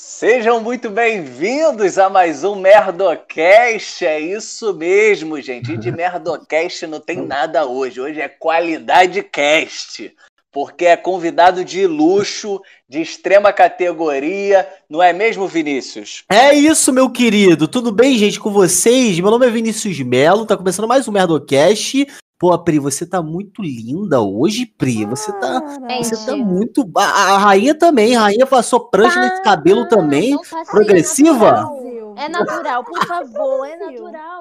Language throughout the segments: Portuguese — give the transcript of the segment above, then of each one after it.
Sejam muito bem-vindos a mais um Merdocast. É isso mesmo, gente. E de Merdocast não tem nada hoje. Hoje é qualidade cast. Porque é convidado de luxo, de extrema categoria, não é mesmo, Vinícius? É isso, meu querido. Tudo bem, gente, com vocês? Meu nome é Vinícius Melo, tá começando mais um Merdocast. Pô, Pri, você tá muito linda hoje, Pri. Você tá, você tá muito. A, a rainha também. A rainha passou prancha nesse cabelo também. Progressiva? É natural, por favor, é natural.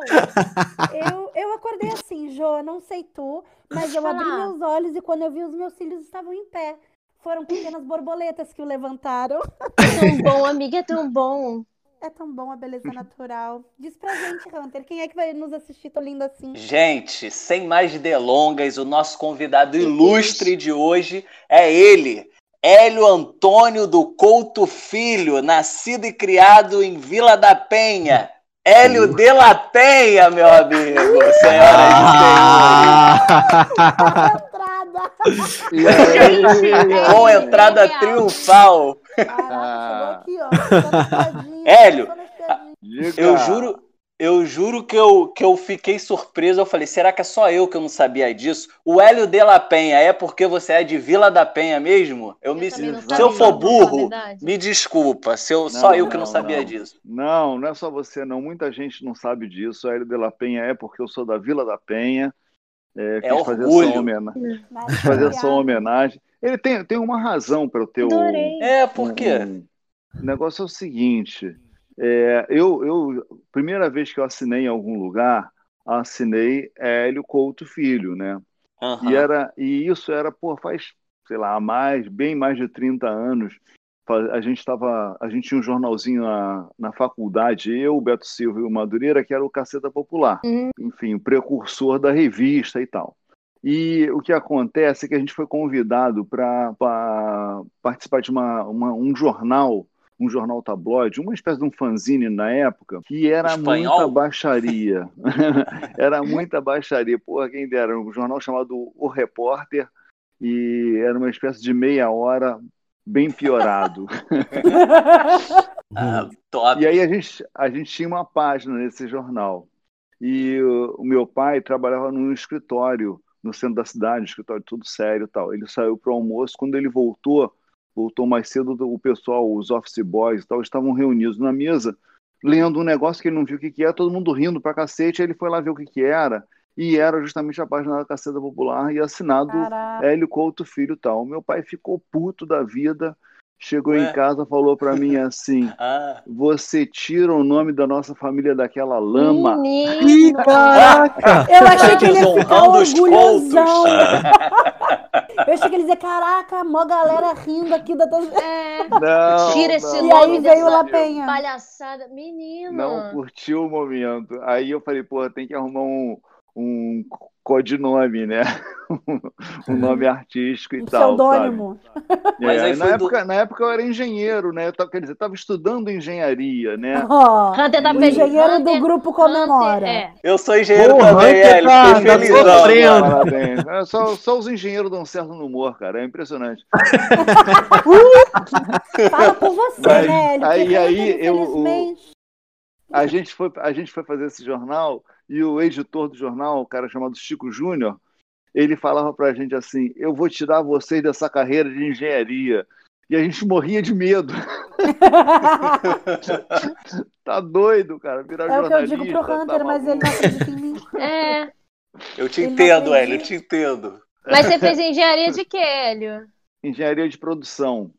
Eu, eu acordei assim, Jô, não sei tu, mas eu abri meus olhos e quando eu vi os meus cílios estavam em pé. Foram pequenas borboletas que o levantaram. É tão bom, amiga, é tão bom. É tão bom a beleza natural. Diz pra gente, Hunter, quem é que vai nos assistir tão lindo assim? Gente, sem mais delongas, o nosso convidado ilustre de hoje é ele, Hélio Antônio do Couto Filho, nascido e criado em Vila da Penha. Hélio de la Penha, meu amigo. Senhoras e senhores. Com entrada triunfal. Caraca, chegou aqui, ó. Hélio, eu juro, eu juro que eu, que eu fiquei surpreso. Eu falei, será que é só eu que eu não sabia disso? O Hélio de la Penha é porque você é de Vila da Penha mesmo? Eu, eu me, se eu for burro, me desculpa. Se eu, não, só eu que não, não sabia não. disso. Não, não é só você, não. Muita gente não sabe disso. O Hélio de la Penha é porque eu sou da Vila da Penha. É, é quis fazer essa homenagem. Quis fazer essa homenagem. Ele tem, tem uma razão para o teu. É, por quê? Um, o negócio é o seguinte. É, eu, eu, primeira vez que eu assinei em algum lugar, assinei Hélio Couto Filho, né? Uhum. E, era, e isso era, pô, faz, sei lá, mais, bem mais de 30 anos. A gente estava, a gente tinha um jornalzinho na, na faculdade, eu, o Beto Silva e o Madureira, que era o Caceta Popular. Uhum. Enfim, o precursor da revista e tal. E o que acontece é que a gente foi convidado para participar de uma, uma, um jornal um jornal tabloide, uma espécie de um fanzine na época, que era Espanhol? muita baixaria. era muita baixaria. Porra, quem dera, um jornal chamado O Repórter, e era uma espécie de meia hora bem piorado. ah, top. E aí a gente, a gente tinha uma página nesse jornal. E o, o meu pai trabalhava num escritório no centro da cidade, um escritório tudo sério e tal. Ele saiu para o almoço, quando ele voltou, voltou mais cedo, o pessoal, os office boys e tal, estavam reunidos na mesa, lendo um negócio que ele não viu o que, que era, todo mundo rindo pra cacete, aí ele foi lá ver o que, que era, e era justamente a página da Caceta Popular e assinado Caraca. Hélio Couto Filho e tal. Meu pai ficou puto da vida, Chegou Ué? em casa, falou para mim assim: ah. Você tira o nome da nossa família daquela lama. Ih, caraca! Eu achei que ele ia ficar orgulhosão. Eu achei que ele ia dizer: Caraca, mó galera rindo aqui da tua. É. Não, tira esse não. nome. E aí veio. Palhaçada. Menino. Não curtiu o momento. Aí eu falei: Pô, tem que arrumar um, um codinome, né? um nome artístico e um tal. Pseudônimo. Mas é, na, época, do... na época eu era engenheiro, né? Eu tava, quer dizer, estava estando engenharia, né? Oh, Hunter tá feliz. Engenheiro Hunter, do grupo comemora. Hunter, é. Eu sou engenheiro Pô, também, Hélio. Tá, tá felizão. Parabéns. É, só, só os engenheiros dão certo no humor, cara. É impressionante. Fala por você, Mas, né? Aí, aí eu, o, a, gente foi, a gente foi fazer esse jornal e o editor do jornal, um cara chamado Chico Júnior, ele falava para a gente assim: Eu vou tirar vocês dessa carreira de engenharia. E a gente morria de medo. tá doido, cara. Virar é o que eu digo pro Hunter, tá mas ele não acredita em mim. É. Eu te ele entendo, Hélio, eu te entendo. Mas você fez engenharia de quê, Hélio? Engenharia de produção.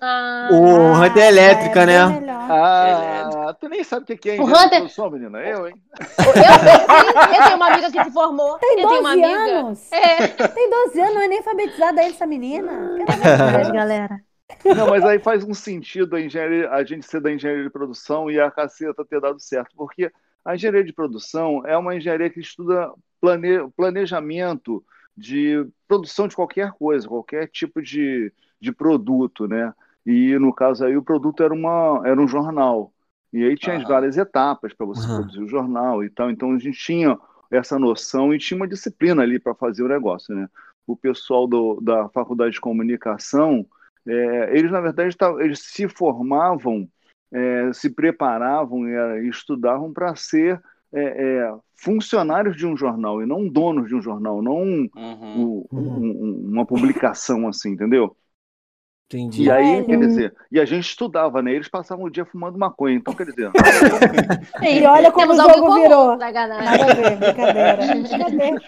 Ah, o Hunter é elétrica, é, né? Ah, tu nem sabe o que é o Hunter... produção, menina. Eu, hein? Eu sei, sim. Eu tenho uma amiga que se formou. Tem 12 uma anos. É. Tem 12 anos, não é nem alfabetizada ainda essa menina. Pelo galera. Não, mas aí faz um sentido a, engenharia, a gente ser da engenharia de produção e a caceta ter dado certo, porque a engenharia de produção é uma engenharia que estuda plane, planejamento de produção de qualquer coisa, qualquer tipo de, de produto, né? E no caso aí o produto era, uma, era um jornal. E aí tinha uhum. várias etapas para você uhum. produzir o jornal e tal. Então a gente tinha essa noção e tinha uma disciplina ali para fazer o negócio, né? O pessoal do, da faculdade de comunicação É, eles, na verdade, eles se formavam, é, se preparavam e estudavam para ser é, é, funcionários de um jornal e não donos de um jornal, não um, uhum. um, um, uma publicação assim, entendeu? Entendi. E aí, quer dizer, e a gente estudava, né? Eles passavam o dia fumando maconha, então quer dizer. e olha como Temos o jogo virou. Nada a ver, brincadeira. brincadeira.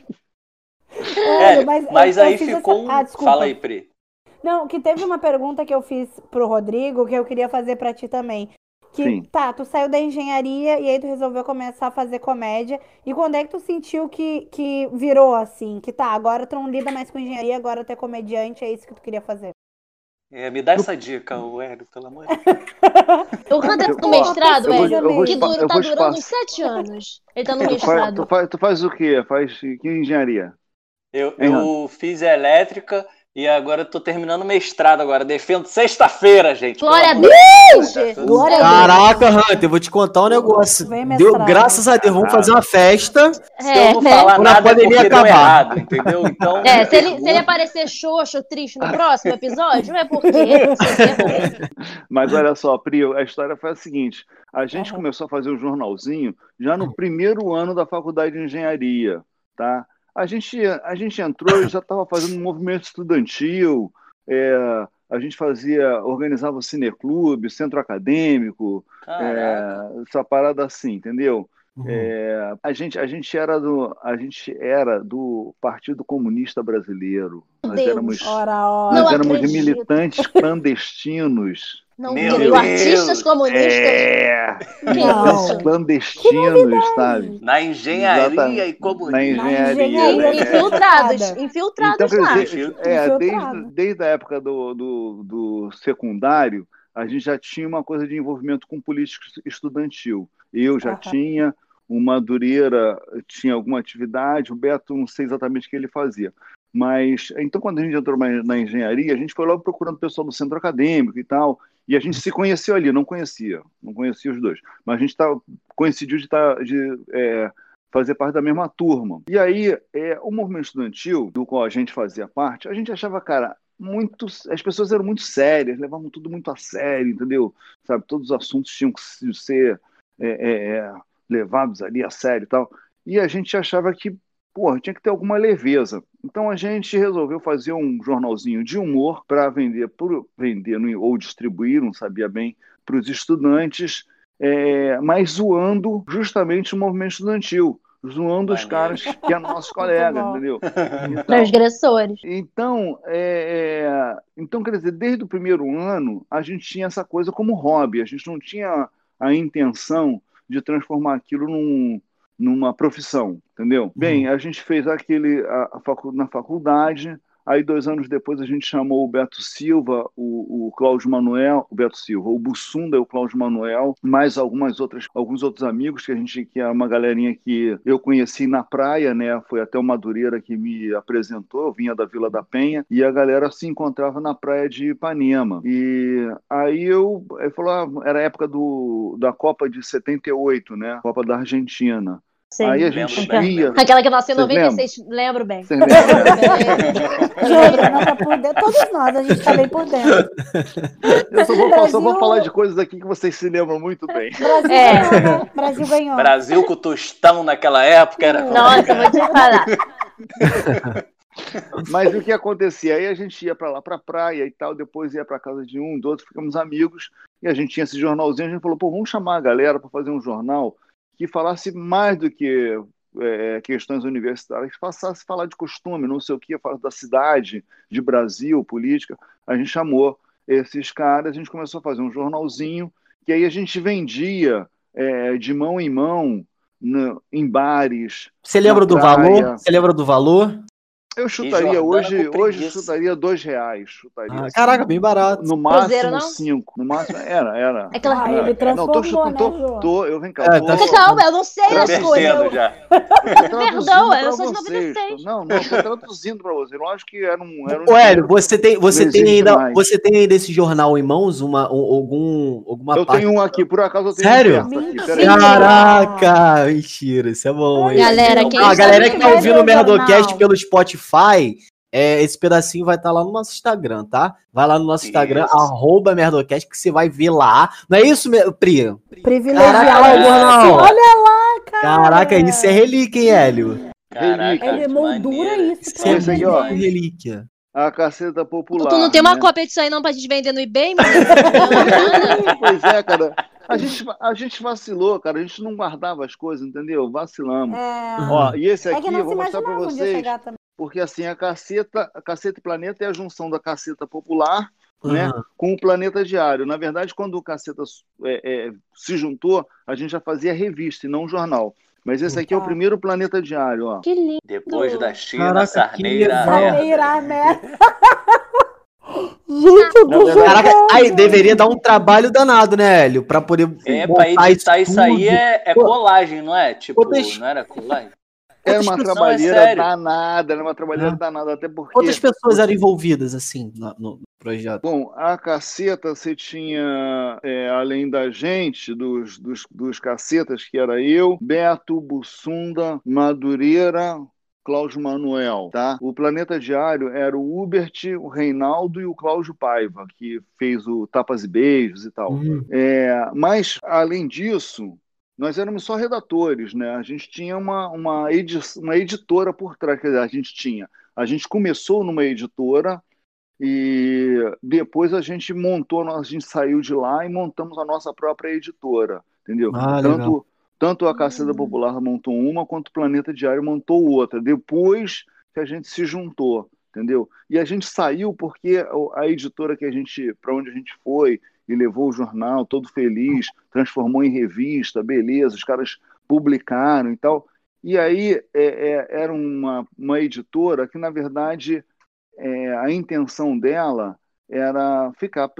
É, mas, mas aí ficou. Essa... Ah, Fala aí, Pri. Não, que teve uma pergunta que eu fiz pro Rodrigo que eu queria fazer para ti também. Que Sim. tá, tu saiu da engenharia e aí tu resolveu começar a fazer comédia. E quando é que tu sentiu que, que virou assim? Que tá, agora tu não lida mais com engenharia, agora tu é comediante, é isso que tu queria fazer? É, me dá essa dica, o Hélio, pelo amor de Deus. O Hunter tá no mestrado, Hélio, que dura, tá durando uns sete anos. Ele tá no mestrado. Tu faz, tu faz o quê? Faz que engenharia? Eu, eu fiz elétrica e agora eu tô terminando mestrado agora. Defendo sexta-feira, gente. Glória a Deus! Glória Caraca, Hunter, eu vou te contar um negócio. Deu, graças a Deus, vamos fazer uma festa. É, se eu não né? falar nada, é acabar. errado, entendeu? Então, é, se ele, se ele aparecer xoxo, triste no próximo episódio, é porque Mas olha só, Pri, a história foi a seguinte. A gente uhum. começou a fazer um jornalzinho já no primeiro ano da faculdade de engenharia, tá? A gente, a gente entrou e já estava fazendo um movimento estudantil, é, a gente fazia, organizava o cineclube, centro acadêmico, é, essa parada assim, entendeu? Uhum. É, a, gente, a, gente era do, a gente era do Partido Comunista Brasileiro. Nós Deus, éramos, ora, ora. Nós éramos militantes clandestinos não Meu Deus. artistas comunistas. É. Não. Clandestinos, sabe? Na engenharia Exatamente. e comunismo. Na engenharia. Né? Infiltrados. Infiltrados então, lá. Dizer, é, desde, desde a época do, do, do secundário, a gente já tinha uma coisa de envolvimento com política estudantil. Eu já tinha, o Madureira tinha alguma atividade, o Beto não sei exatamente o que ele fazia. Mas, então, quando a gente entrou na engenharia, a gente foi logo procurando pessoal do centro acadêmico e tal, e a gente se conheceu ali, não conhecia, não conhecia os dois, mas a gente tá, coincidiu de, tá, de é, fazer parte da mesma turma. E aí, é, o movimento estudantil, do qual a gente fazia parte, a gente achava, cara, muito, as pessoas eram muito sérias, levavam tudo muito a sério, entendeu? Sabe, todos os assuntos tinham que ser é, é, é levados ali a sério e tal. E a gente achava que porra, tinha que ter alguma leveza. Então a gente resolveu fazer um jornalzinho de humor para vender, por, vender ou distribuir, não sabia bem, para os estudantes, é, mas zoando justamente o movimento estudantil zoando os caras que é nosso colega, entendeu? Então, Transgressores. Então, é, é, então, quer dizer, desde o primeiro ano, a gente tinha essa coisa como hobby, a gente não tinha a intenção de transformar aquilo num, numa profissão, entendeu? Bem, uhum. a gente fez aquele a, a facu, na faculdade, Aí, dois anos depois, a gente chamou o Beto Silva, o, o Cláudio Manuel, o Beto Silva, o Bussunda e o Cláudio Manuel, mais algumas outras, alguns outros amigos que a gente, que é uma galerinha que eu conheci na praia, né? Foi até o Madureira que me apresentou, eu vinha da Vila da Penha, e a galera se encontrava na praia de Ipanema. E aí eu, ele falou, ah, era a época do, da Copa de 78, né? Copa da Argentina. Sim. Aí a gente ia. Aquela que nasceu em 96, lembram? lembro bem. Vocês tá por dentro. Todos nós, a gente está bem por dentro. Eu só vou, Brasil... só vou, falar de coisas aqui que vocês se lembram muito bem. Brasil é. ganhou, né? Brasil ganhou. Brasil com o tostão naquela época era. Nossa, vou te falar. Mas o que acontecia? Aí a gente ia para lá, para praia e tal, depois ia para casa de um, do outro, ficamos amigos, e a gente tinha esse jornalzinho, a gente falou, pô, vamos chamar a galera para fazer um jornal que falasse mais do que é, questões universitárias, que passasse a falar de costume, não sei o que, falar da cidade, de Brasil, política. A gente chamou esses caras, a gente começou a fazer um jornalzinho, que aí a gente vendia é, de mão em mão no, em bares. Você lembra do praia. valor? Você lembra do valor? Eu chutaria hoje, hoje chutaria dois reais. Chutaria, ah, assim, caraca, bem barato. No máximo cinco. No máximo, era, era. É aquela... Ah, ele transformou, não, tô chutando, né, tô, tô, eu vem cá. É, tô, tá... Calma, eu não sei as coisas. Já. Perdão, eu sou de 96. Não, não, tô traduzindo pra você. Lógico que era um. Era um Hélio, você tem, você tem ainda, você tem ainda esse jornal em mãos, uma, algum, alguma Eu parte... tenho um aqui, por acaso eu tenho Sério? Um Caraca, mentira, isso é bom. Galera, quem a galera que tá ouvindo o Merdocast pelo Spotify é, esse pedacinho vai estar tá lá no nosso Instagram, tá? Vai lá no nosso isso. Instagram, arroba Merdocast, que você vai ver lá. Não é isso, Pri? Privilegiado. Caraca, Olha lá, cara. Caraca, isso é relíquia, hein, Hélio? Caraca, é moldura isso. Isso é isso aí, ó. relíquia. A caceta popular. Tu não tem uma né? cópia disso aí não pra gente vender no eBay, mano? pois é, cara. A gente, a gente vacilou, cara. A gente não guardava as coisas, entendeu? Vacilamos. É... Ó, e esse aqui é eu vou mostrar pra vocês. Porque assim, a caceta, a caceta e planeta é a junção da caceta popular uhum. né, com o Planeta Diário. Na verdade, quando o Caceta é, é, se juntou, a gente já fazia revista e não jornal. Mas esse aqui é o primeiro Planeta Diário, ó. Que lindo. Depois da China, Caraca, Sarneira. Sarneira, né? Gente, eu tô Caraca, aí deveria dar um trabalho danado, né, Hélio? Pra poder. É, pra editar isso, isso aí é, é, colagem, não é? Tipo, não era colagem? Era uma trabalheira é danada, era uma trabalheira é. danada, até porque. Quantas pessoas eram envolvidas, assim, no, no projeto? Bom, a caceta você tinha, é, além da gente, dos, dos, dos cacetas, que era eu, Beto, Bussunda, Madureira, Cláudio Manuel, tá? O Planeta Diário era o Hubert, o Reinaldo e o Cláudio Paiva, que fez o Tapas e Beijos e tal. Uhum. É, mas, além disso, nós éramos só redatores, né? A gente tinha uma, uma, edi uma editora por trás, quer dizer, a gente tinha. A gente começou numa editora e depois a gente montou, a gente saiu de lá e montamos a nossa própria editora, entendeu? Ah, tanto, tanto a Caceta Popular montou uma, quanto o Planeta Diário montou outra, depois que a gente se juntou, entendeu? E a gente saiu porque a editora que a gente, para onde a gente foi, e levou o jornal todo feliz, transformou em revista, beleza, os caras publicaram e tal. E aí é, é, era uma, uma editora que, na verdade, é, a intenção dela era ficar,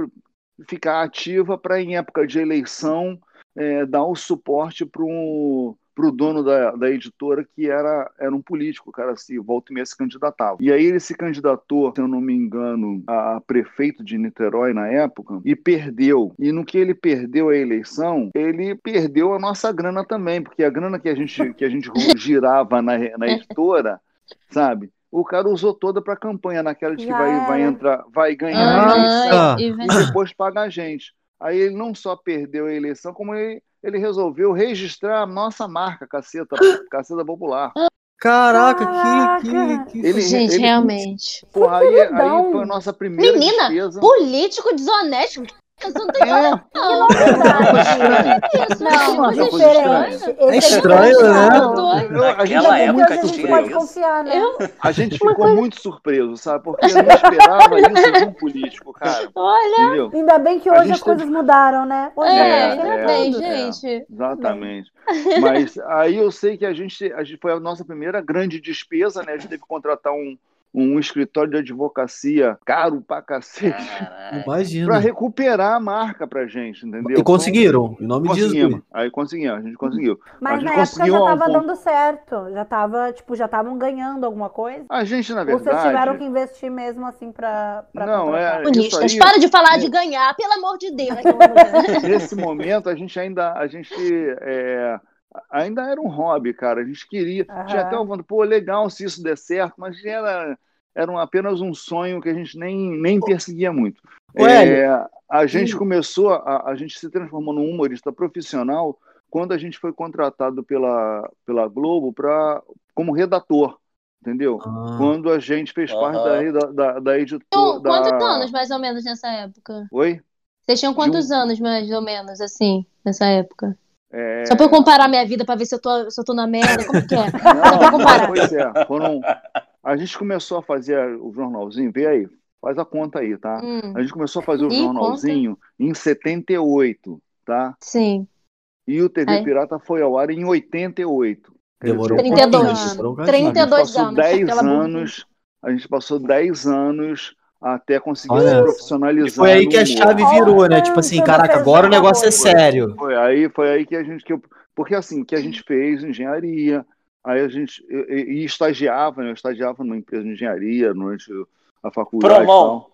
ficar ativa para, em época de eleição, é, dar o suporte para um para o dono da, da editora, que era, era um político, o cara se volta e meia se candidatava. E aí ele se candidatou, se eu não me engano, a prefeito de Niterói na época, e perdeu. E no que ele perdeu a eleição, ele perdeu a nossa grana também, porque a grana que a gente, que a gente girava na, na editora, sabe? o cara usou toda para campanha, naquela de que vai, vai entrar, vai ganhar a eleição e depois pagar a gente. Aí ele não só perdeu a eleição, como ele ele resolveu registrar a nossa marca, Caceta, Caceta Popular. Caraca, Caraca. que, que, que... Ele, Gente, ele, realmente. Porra, aí, aí foi a nossa primeira Menina, despesa. político desonesto. Você não tem é. não. Não, não, diferente. É estranho, né? a gente, época a gente pode confiar, né? A gente ficou muito surpreso, sabe? Porque eu não esperava isso de um político, cara. Olha, Entendeu? ainda bem que hoje as coisas mudaram, né? Hoje é, ainda é, bem, gente. É, exatamente. Mas aí eu sei que a gente, a gente foi a nossa primeira grande despesa, né? A gente teve que contratar um um escritório de advocacia caro pra cacete. Imagina. Pra recuperar a marca pra gente, entendeu? E conseguiram, em nome disso. Aí conseguimos, a gente conseguiu. Mas gente na época já tava um... dando certo. Já tava, tipo, já estavam ganhando alguma coisa. A gente, na verdade. Ou vocês tiveram que investir mesmo assim pra. pra não, é. Isso aí... para de falar de ganhar, pelo amor de Deus. Nesse momento, a gente ainda. A gente. É ainda era um hobby, cara. A gente queria. Uhum. Tinha até um pô, legal se isso der certo, mas era, era um, apenas um sonho que a gente nem, nem perseguia muito. É, a gente começou, a, a gente se transformou num humorista profissional quando a gente foi contratado pela, pela Globo pra, como redator. Entendeu? Ah. Quando a gente fez parte da, da, da editora. Então, quantos da... anos, mais ou menos, nessa época? Oi? Vocês tinham quantos um... anos, mais ou menos, assim, nessa época? É... Só pra eu comparar minha vida pra ver se eu tô, se eu tô na merda, como que é? Só pra comparar. Pois é, foram... a gente começou a fazer o jornalzinho, vê aí, faz a conta aí, tá? Hum. A gente começou a fazer o Ih, jornalzinho conta. em 78, tá? Sim. E o TV aí. Pirata foi ao ar em 88. Demorou 32. Um 32 anos. 10 anos. A gente passou 10 anos até conseguir Olha, se profissionalizar. Foi aí que a chave virou, né? Tipo assim, caraca, agora o negócio é sério. Foi aí, foi aí que a gente que eu, porque assim, que a gente fez engenharia, aí a gente e, e estagiava, né? Eu estagiava numa empresa de engenharia durante a faculdade. Promão.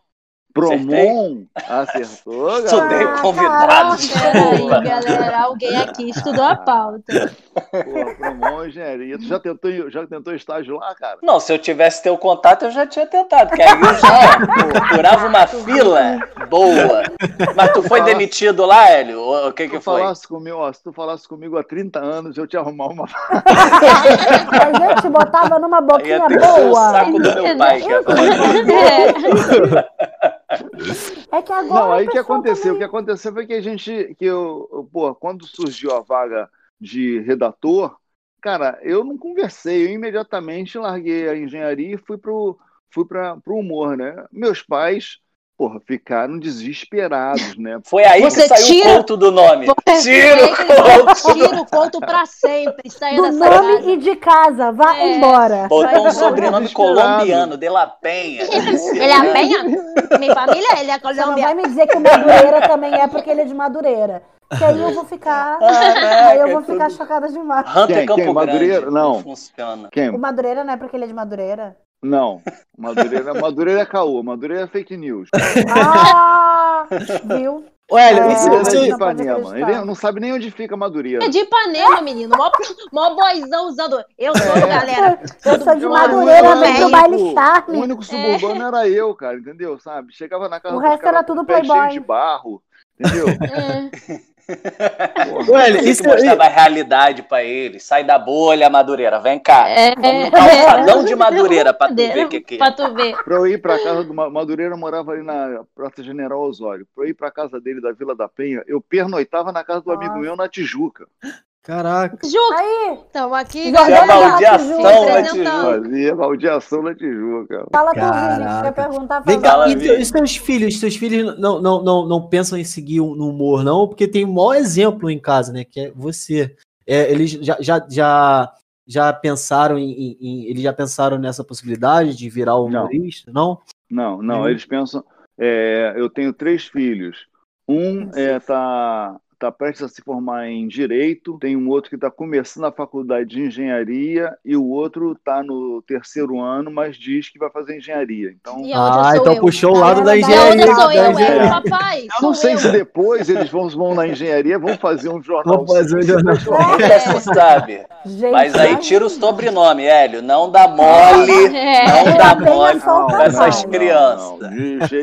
Promon acertou, galera. Estudei convidado. Peraí, galera. Alguém aqui estudou a pauta. Pô, Promon engenharia. Tu já tentou, já tentou estágio lá, cara? Não, se eu tivesse teu contato, eu já tinha tentado. Porque aí eu já curava uma fila boa. Mas tu foi demitido lá, Hélio? O que que foi? Falasse comigo, ó, se tu falasse comigo há 30 anos, eu te arrumar uma. A gente botava numa boquinha boa. O saco do meu pai. Que é. É que agora. Não, aí o que aconteceu? Também... O que aconteceu foi que a gente. Que eu, pô, quando surgiu a vaga de redator, cara, eu não conversei, eu imediatamente larguei a engenharia e fui pro, fui para o humor, né? Meus pais porra, ficaram desesperados, né? Foi aí Você que saiu tira... o conto do nome. Tira o conto. Tira o conto pra sempre. Saia do nome casa. e de casa. Vá é. embora. Botou um sobrenome colombiano, De La Penha. De La Penha? Minha família, ele é colombiano. Você não vai me dizer que o Madureira também é porque ele é de Madureira. Que aí eu vou ficar. Ah, aí eu vou ficar chocada demais. Hunter quem, Campo quem? Madureira? Não. Funciona. Quem? O Madureira não é porque ele é de Madureira? Não, Madureira, Madureira é caô, Madureira é fake news. Ah, viu? Ué, é, isso, é de Ipanema. Ele não sabe nem onde fica Madureira. É de Ipanema, menino. Mó, mó boizão usando. Eu sou, é. galera. Eu sou de Madureira, vem do baile charme. O único suburbano é. era eu, cara, entendeu? Sabe? Chegava na casa O resto era tudo playboy. cheio de barro, entendeu? É. Ué, isso que mostrava a realidade pra ele. Sai da bolha, Madureira. Vem cá. É, Vamos no calçadão é, de Madureira pra tu ver o que, que é. Pra tu ver. Pra eu ir pra casa do Madureira, morava ali na Praça General Osório. Pra eu ir pra casa dele da Vila da Penha, eu pernoitava na casa do amigo meu na Tijuca. Caraca. Tijuca. Aí. Estamos aqui. Fazia baldeação na Tijuca. Fazia baldeação na Tijuca. Fala tu, Vini, quer perguntar. Vem cá, e, seus filhos? Seus filhos não, não, não, não pensam em seguir no humor, não? Porque tem um maior exemplo em casa, né? Que é você. É, eles já, já, já, já pensaram em, em, em, Eles já pensaram nessa possibilidade de virar humorista, não? Não, não. não hum. Eles pensam... É, eu tenho três filhos. Um está está prestes a se formar em direito, tem um outro que está começando a faculdade de engenharia e o outro está no terceiro ano, mas diz que vai fazer engenharia. Então, ah, então eu. puxou o lado da engenharia. Sou eu, engenharia. papai, eu não sei eu. se depois eles vão, vão na engenharia, vão fazer um jornal. Vão fazer um jornal. Nunca se sabe. Gente, mas aí tira o sobrenome, Hélio. Não dá mole, é. não dá mole para essas crianças.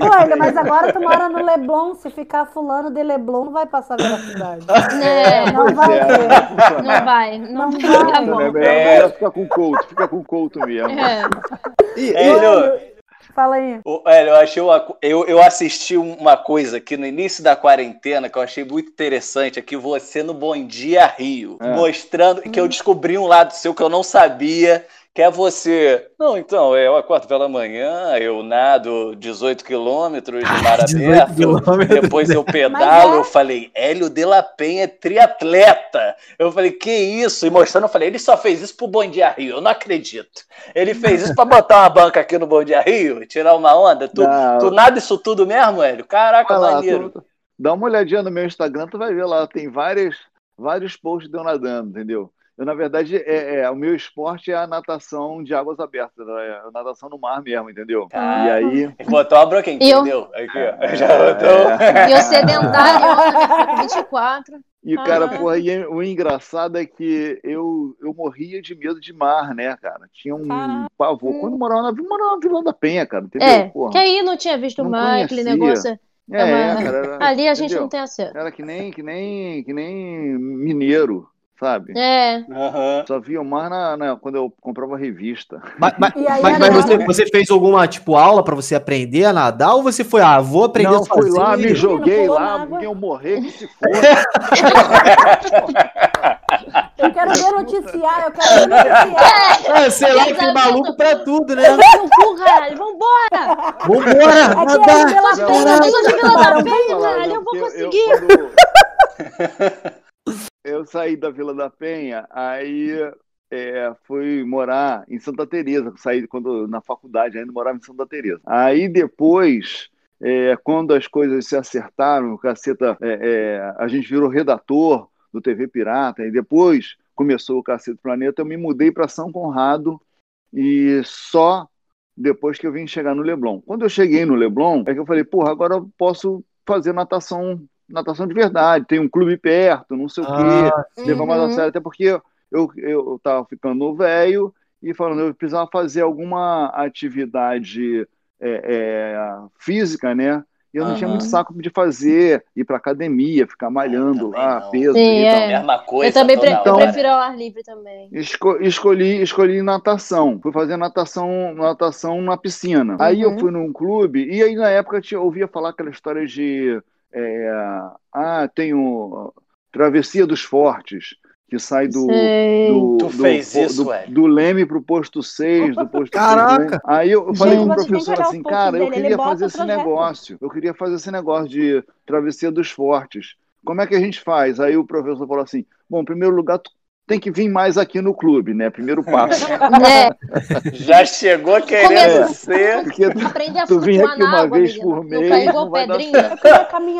Olha, mas agora tu mora no Leblon, se ficar fulano de Leblon, não vai passar pela cidade. É, não vai é, ter. Não vai. Não, não vai. Bom. É, é, fica com Couto, fica com Couto mesmo. É. E, Hélio, Fala aí. Eu, achei uma, eu, eu assisti uma coisa aqui no início da quarentena que eu achei muito interessante aqui, você no Bom Dia Rio, é. mostrando que eu descobri um lado seu que eu não sabia, Quer você? Não, então, é, eu acordo pela manhã, eu nado 18 quilômetros de mar aberto, depois eu pedalo, é... eu falei, Hélio de la Penha é triatleta. Eu falei, que isso? E mostrando, eu falei, ele só fez isso pro Bom Dia Rio, eu não acredito. Ele fez isso pra botar uma banca aqui no Bom Dia Rio, tirar uma onda. Tu, tu nada isso tudo mesmo, Hélio? Caraca, lá, maneiro. Tu, dá uma olhadinha no meu Instagram, tu vai ver lá, tem várias, vários posts de eu nadando, entendeu? Eu, na verdade, é, é, o meu esporte é a natação de águas abertas, né? é a natação no mar mesmo, entendeu? Ah, e aí. Botou a broca, entendeu? Eu... Aqui, ó. Já botou. É. E o sedentário, 24. E, cara, ah. porra, e o engraçado é que eu, eu morria de medo de mar, né, cara? Tinha um Caraca. pavor. Quando morava na, morava na Vila da Penha, cara, entendeu? É, porra, que aí não tinha visto o mar, aquele negócio. É, é uma... cara, era, ali a gente entendeu? não tem acesso. Era que nem, que nem, que nem mineiro sabe? É. Uhum. Só via o mar na, na, quando eu comprava revista. Mas, mas, mas, mas você, você, fez alguma tipo aula para você aprender a nadar ou você foi, ah, vou aprender Não, fui lá, me joguei lá, porque eu morrer que se for. Eu quero ver noticiar, eu quero ver noticiar. É, sei lá, tem maluco pra tudo, né? Caralho, vambora! Vambora! Nadar! Vila Penha, eu sou de Vila da Penha, caralho, eu vou conseguir! Eu, saí da Vila da Penha, aí é, fui morar em Santa Teresa, saí quando na faculdade ainda morava em Santa Teresa. Aí depois, é, quando as coisas se acertaram, o caceta, é, é a gente virou redator do TV Pirata, e depois começou o Cacete Planeta, eu me mudei para São Conrado e só depois que eu vim chegar no Leblon. Quando eu cheguei no Leblon, é que eu falei, porra, agora eu posso fazer natação, natação de verdade, tem um clube perto, não sei ah, o quê, uhum. levar mais a sério, até porque eu, eu, tava ficando velho e falando, eu precisava fazer alguma atividade é, é, física, né? E eu não uhum. tinha muito saco de fazer, ir pra academia, ficar malhando lá, não. peso. Sim, e é. Mesma coisa. Eu também pre então, eu prefiro ao ar livre também. Esco escolhi, escolhi natação. Fui fazer natação, natação na piscina. Uhum. Aí eu uhum. fui num clube, e aí na época eu ouvia falar aquela história de. É, ah, tenho Travessia dos Fortes que sai do, do, tu do, fez do, isso, do, do Leme pro posto 6, do posto Caraca! Aí eu falei Gente, com o professor assim, cara, eu queria fazer esse negócio. Eu queria fazer esse negócio de travessia dos fortes. Como é que a gente faz? Aí o professor falou assim: bom, em primeiro lugar, tu tem que vir mais aqui no clube, né? Primeiro passo. É. Já chegou querendo ser. Porque tu, a tu vem aqui uma água, vez por mês. Não vai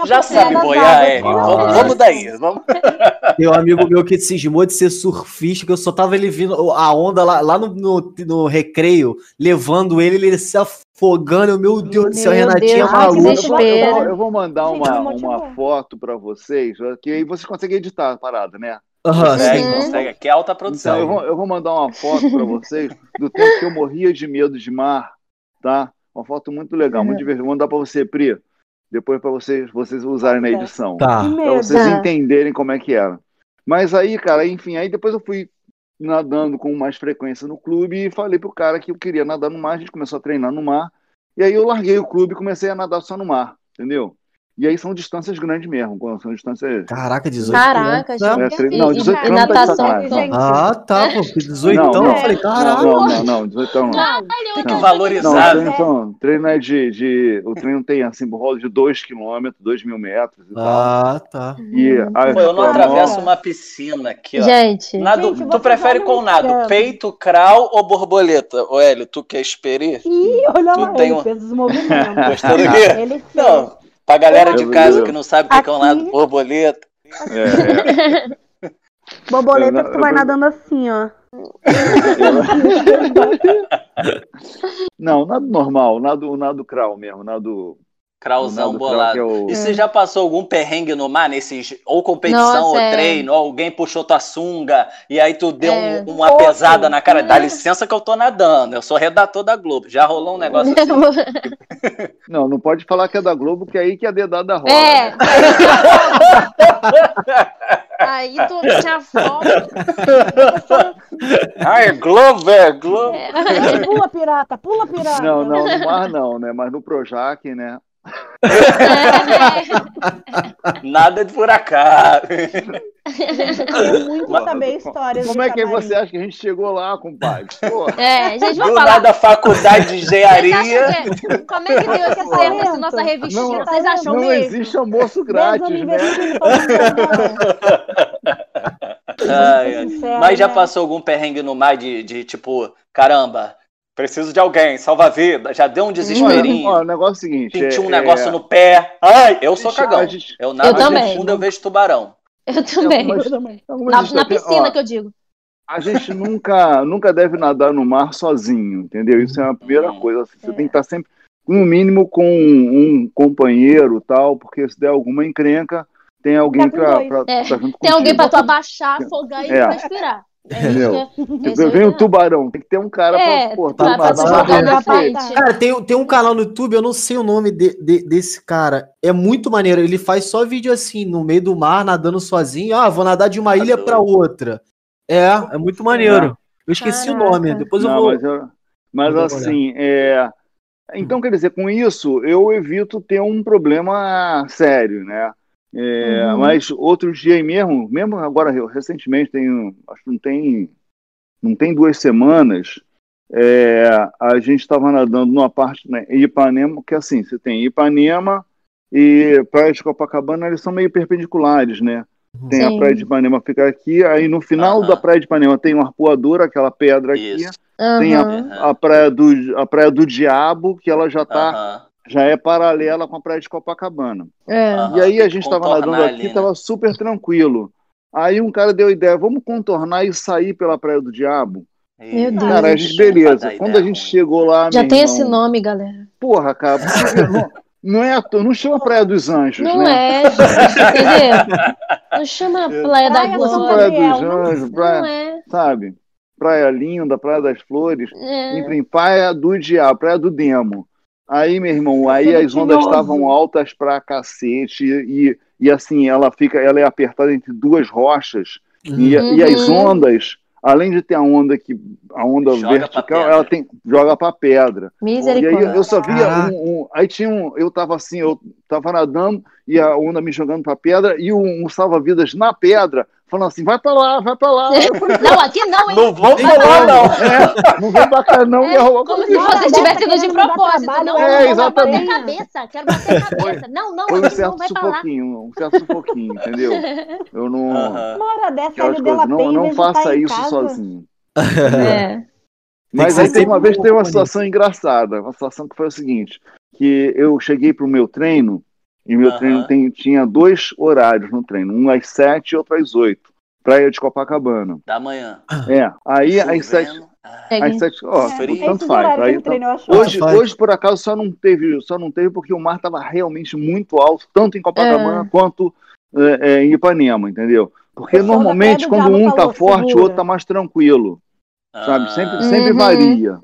Já sabe boiar, é. Vamos, vamos daí. Vamos. Tem um amigo meu que cismou de ser surfista, que eu só tava ele vindo a onda lá, lá no, no, no recreio, levando ele, ele se afogando. Meu Deus do céu, Renatinha maluca. Eu, eu, vou mandar uma, uma foto para vocês, que aí vocês conseguem editar a parada, né? Uhum, consegue, sim. consegue. Aqui é alta produção. Então, eu, vou, eu vou mandar uma foto para vocês do tempo que eu morria de medo de mar, tá? Uma foto muito legal, muito divertida. Vou mandar para você, Pri. Depois para vocês, vocês usarem na edição. Tá. Para vocês entenderem como é que era. Mas aí, cara, enfim, aí depois eu fui nadando com mais frequência no clube e falei pro cara que eu queria nadar no mar, a gente começou a treinar no mar. E aí eu larguei o clube e comecei a nadar só no mar, entendeu? E aí são distâncias grandes mesmo, são distâncias. Caraca, 18 Caraca, gente. É, não, 18 e, natação. Ah, tá, pô, 18 não, não, eu falei, caraca. Não, não, não, 18 não. Tem que valorizar. Não, treino, treino é de, de. O treino tem assim, rolo de 2 km, 2 mil metros e tal. Ah, tá. E Pô, eu não atravesso uma piscina aqui, ó. Gente. Nado, gente, tu prefere com nado? Peito, crawl ou borboleta? Ô, Hélio, tu que é experi? Ih, olha tu lá, tem um... fez os movimentos. Gostou do quê? Ele fez. Não. Pra galera de casa que não sabe o que é um lado borboleta. É. Borboleta que tu vai nadando assim, ó. Não, nado normal, nado, nado crawl mesmo, nado Krauzão bolado. O... E você já passou algum perrengue no mar, nesses, ou competição, Nossa, ou é. treino, ou alguém puxou tua sunga, e aí tu deu é. um, uma pesada na cara, dá licença que eu tô nadando, eu sou redator da Globo, já rolou um negócio assim. Não, não pode falar que é da Globo, que é aí que a dedada rola. É. Né? aí tu se afoga. Ah, é Globo, é Globo. É. Pula pirata, pula pirata. Não, não, no mar não, né, mas no Projac, né, Nada de furacão. muito Mas, saber histórias. Como é que você acha que a gente chegou lá, compadre? É, gente, vamos Do falar. da faculdade de engenharia. como é que deu esse acerto essa nossa revistinha? Não, Vocês acham não mesmo? Não existe almoço grátis, né? Ai, ai. Mas já né? passou algum perrengue no mar de, de tipo, caramba, Preciso de alguém, salva a vida. Já deu um desesperinho. o negócio é o seguinte. Senti um é, negócio é... no pé. Ai, eu sou cagão. Gente, eu nado eu também. fundo, eu vejo tubarão. Eu também. eu também. Na, na piscina ó, que eu digo. A gente nunca, nunca deve nadar no mar sozinho, entendeu? Isso é a primeira hum, coisa. Assim, você é. tem que estar sempre, no mínimo, com um companheiro tal, porque se der alguma encrenca, tem alguém para é. junto Tem alguém para tu abaixar, afogar e é. respirar. É Entendeu? Tipo, vem um tubarão, tem que ter um cara é, pra, pô, pra, pra frente. Cara, tem, tem um canal no YouTube, eu não sei o nome de, de, desse cara. É muito maneiro. Ele faz só vídeo assim, no meio do mar, nadando sozinho. Ah, vou nadar de uma ilha pra outra. É, é muito maneiro. Eu esqueci Caraca. o nome. Depois eu não, vou. Mas, eu, mas assim, é. Então, quer dizer, com isso, eu evito ter um problema sério, né? É, uhum. Mas outros dias mesmo, mesmo agora recentemente, tem, acho que não tem, não tem duas semanas, é, a gente estava nadando numa parte né, Ipanema, que é assim, você tem Ipanema e Praia de Copacabana, eles são meio perpendiculares, né? Tem Sim. a Praia de Ipanema fica aqui, aí no final uhum. da Praia de Ipanema tem uma arpoadora, aquela pedra Isso. aqui, uhum. tem a, a, praia do, a Praia do Diabo, que ela já está já é paralela com a praia de Copacabana. É. E aí a gente estava nadando aqui, estava né? super tranquilo. Aí um cara deu a ideia, vamos contornar e sair pela Praia do Diabo. Meu Deus. Cara, a gente, beleza. Quando a gente chegou lá. Já tem irmão, esse nome, galera. Porra, cara, não, não é não chama Praia dos Anjos. Não né? é, gente, entendeu? Não chama Praia da Glória. Praia dos Anjos, praia, não é. sabe? Praia Linda, Praia das Flores, é. enfim, Praia do Diabo, Praia do Demo. Aí, meu irmão, aí as ondas estavam altas pra cacete e, e assim, ela fica, ela é apertada entre duas rochas uhum. e, e as uhum. ondas além de ter a onda que a onda joga vertical, ela tem joga para pedra. Misericórdia. E aí eu só via um, um, aí tinha um, eu tava assim, eu tava nadando e a onda me jogando para pedra e um, um salva-vidas na pedra falando assim, vai pra lá, vai pra lá. Falei, não, aqui não, hein? Não vou lá, não. É, não vou cá, não. É, como se você estivesse indo de propósito. Não, é, exatamente. Quero bater cabeça, quero bater cabeça. Não, não, Foi um certo não sufoquinho, um certo sufoquinho, entendeu? Eu não... Uma hora dessa, ele deu Não, não faça tá isso sozinho. É. Mas aí tem uma vez tem uma situação engraçada, uma situação que foi o seguinte, que eu cheguei pro meu treino e meu uhum. treino tem, tinha dois horários no treino, um às sete e outro às oito. Praia de Copacabana. Da manhã. É. Aí Chovendo. às sete. Ah. Às sete, ó, é, tanto faz. Aí, treino, hoje, hoje, por acaso, só não teve, só não teve porque o mar estava realmente muito alto, tanto em Copacabana é. quanto é, é, em Ipanema, entendeu? Porque normalmente, quando um tá forte, segura. o outro tá mais tranquilo. Ah. Sabe? Sempre, sempre uhum. varia.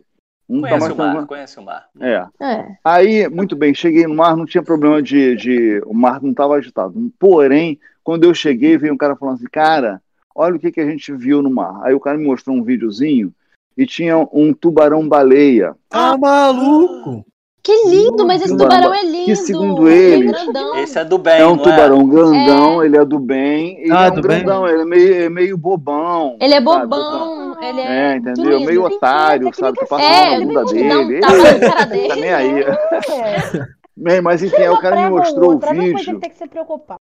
Um conhece tá mais o mar, conhece o mar. É. é. Aí, muito bem, cheguei no mar, não tinha problema de. de o mar não estava agitado. Porém, quando eu cheguei, veio um cara falando assim, cara, olha o que, que a gente viu no mar. Aí o cara me mostrou um videozinho e tinha um tubarão-baleia. Ah, maluco! Que lindo, mas esse tubarão é lindo. Que segundo ele, esse é do bem, é um tubarão é? grandão, é. ele é do bem. Ele ah, é um grandão, bem. ele é meio, é meio bobão. Ele é bobão, sabe? ele é. É, entendeu? Meio otário, sabe? Que passa é, na bunda dele. Não, ele, tá cara dele. Tá nem aí. É. Mas enfim, o cara me mostrou o vídeo. Tem que se preocupar.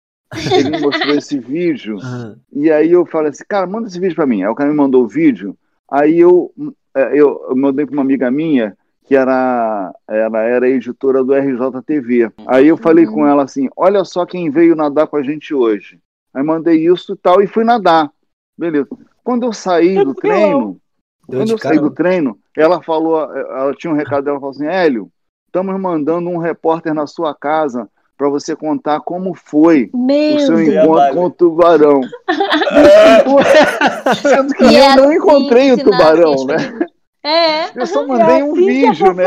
Ele me mostrou esse vídeo. Uhum. E aí eu falei assim, cara, manda esse vídeo pra mim. Aí o cara me mandou o vídeo. Aí eu, eu, eu mandei pra uma amiga minha que era, ela era editora do RJTV. Aí eu falei com ela assim: olha só quem veio nadar com a gente hoje. Aí mandei isso e tal e fui nadar. Beleza. Quando eu saí do treino, quando eu saí do treino, ela falou, ela tinha um recado dela, falou assim: Hélio, estamos mandando um repórter na sua casa para você contar como foi Meu o seu Deus encontro com o tubarão. Sendo que e eu é não assim encontrei o tubarão, né? É. Eu só mandei um vídeo, né?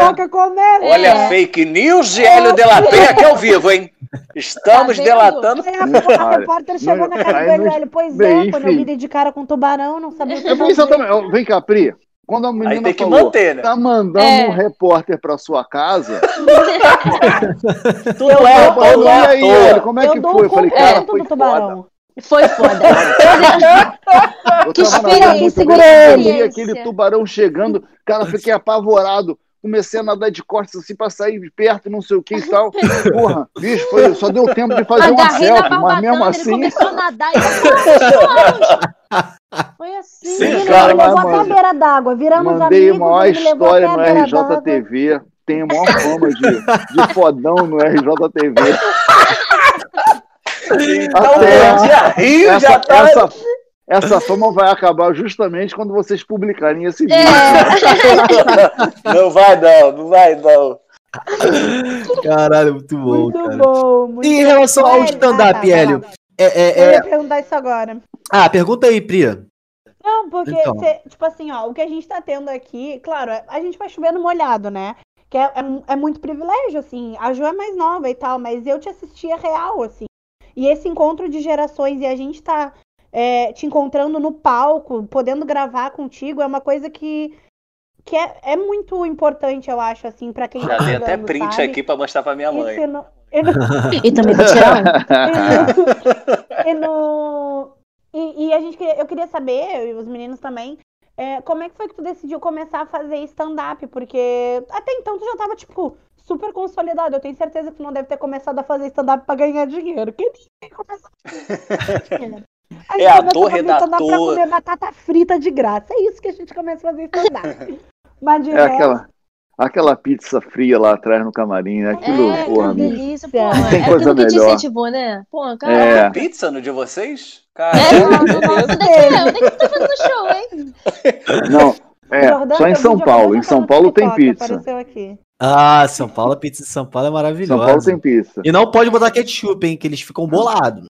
Olha, é. fake news de Hélio de la Penha aqui ao vivo, hein? Estamos tá delatando. É, a repórter chegou na cara do Hélio. Pois Bem, é, quando eu me dei de cara com tubarão, não sabia o que fazer. Exatamente. Vem cá, Pri. Quando a menina Aí tem que falou, manter, né? tá mandando é. um repórter pra sua casa. tu é, ou é, e aí, Hélio, como é eu que foi? Eu falei, cara, foi foda. Foi foda. que experiência, segurou ele. aquele tubarão chegando, cara, fiquei apavorado. Comecei a nadar de costas assim pra sair de perto, não sei o que e tal. Porra, bicho, foi, só deu tempo de fazer uma selfie, mas mesmo assim. Ele começou a nadar e Foi assim, Sim, ele cara, levou até a beira d'água, viramos Mandei amigos. Mandei a maior história no RJTV. Tem a maior fama de, de fodão no RJTV. Então, Até, Rio essa, já tá... Essa, essa fama vai acabar justamente quando vocês publicarem esse vídeo. É. não vai não, não vai não. Caralho, muito bom, muito cara. Bom, muito e em relação ao stand-up, Hélio? É, é, é... Eu ia perguntar isso agora. Ah, pergunta aí, Priya. Não, porque, então. cê, tipo assim, ó, o que a gente tá tendo aqui, claro, a gente vai chovendo molhado, né? Que é, é, é muito privilégio, assim. A Ju é mais nova e tal, mas eu te assistia real, assim. E esse encontro de gerações e a gente tá é, te encontrando no palco, podendo gravar contigo, é uma coisa que, que é, é muito importante, eu acho, assim, para quem Já tá dei até print sabe? aqui para mostrar para minha mãe. Não, não... e também vou tirar um. e, no... e, e, a gente eu queria saber, e os meninos também, é, como é que foi que tu decidiu começar a fazer stand-up? Porque até então tu já tava, tipo, super consolidado. Eu tenho certeza que tu não deve ter começado a fazer stand-up pra ganhar dinheiro. Quem começou a É ator, redator. Pra comer batata frita de graça. É isso que a gente começa a fazer stand-up. Mas de é resto... aquela, aquela pizza fria lá atrás no camarim, né? Aquilo, é, porra, que delícia, porra. Tem é coisa melhor. que te incentivou, né? Pô, cara. É. Pizza no de vocês? Cara, é, não, não, não, daqui, eu nem que tô fazendo show, hein? Não, É, Jordão, só em São Paulo. Em São Paulo tem pizza. Ah, São Paulo, a pizza de São Paulo é maravilhosa. São Paulo tem pizza. E não pode botar ketchup, hein, que eles ficam bolados.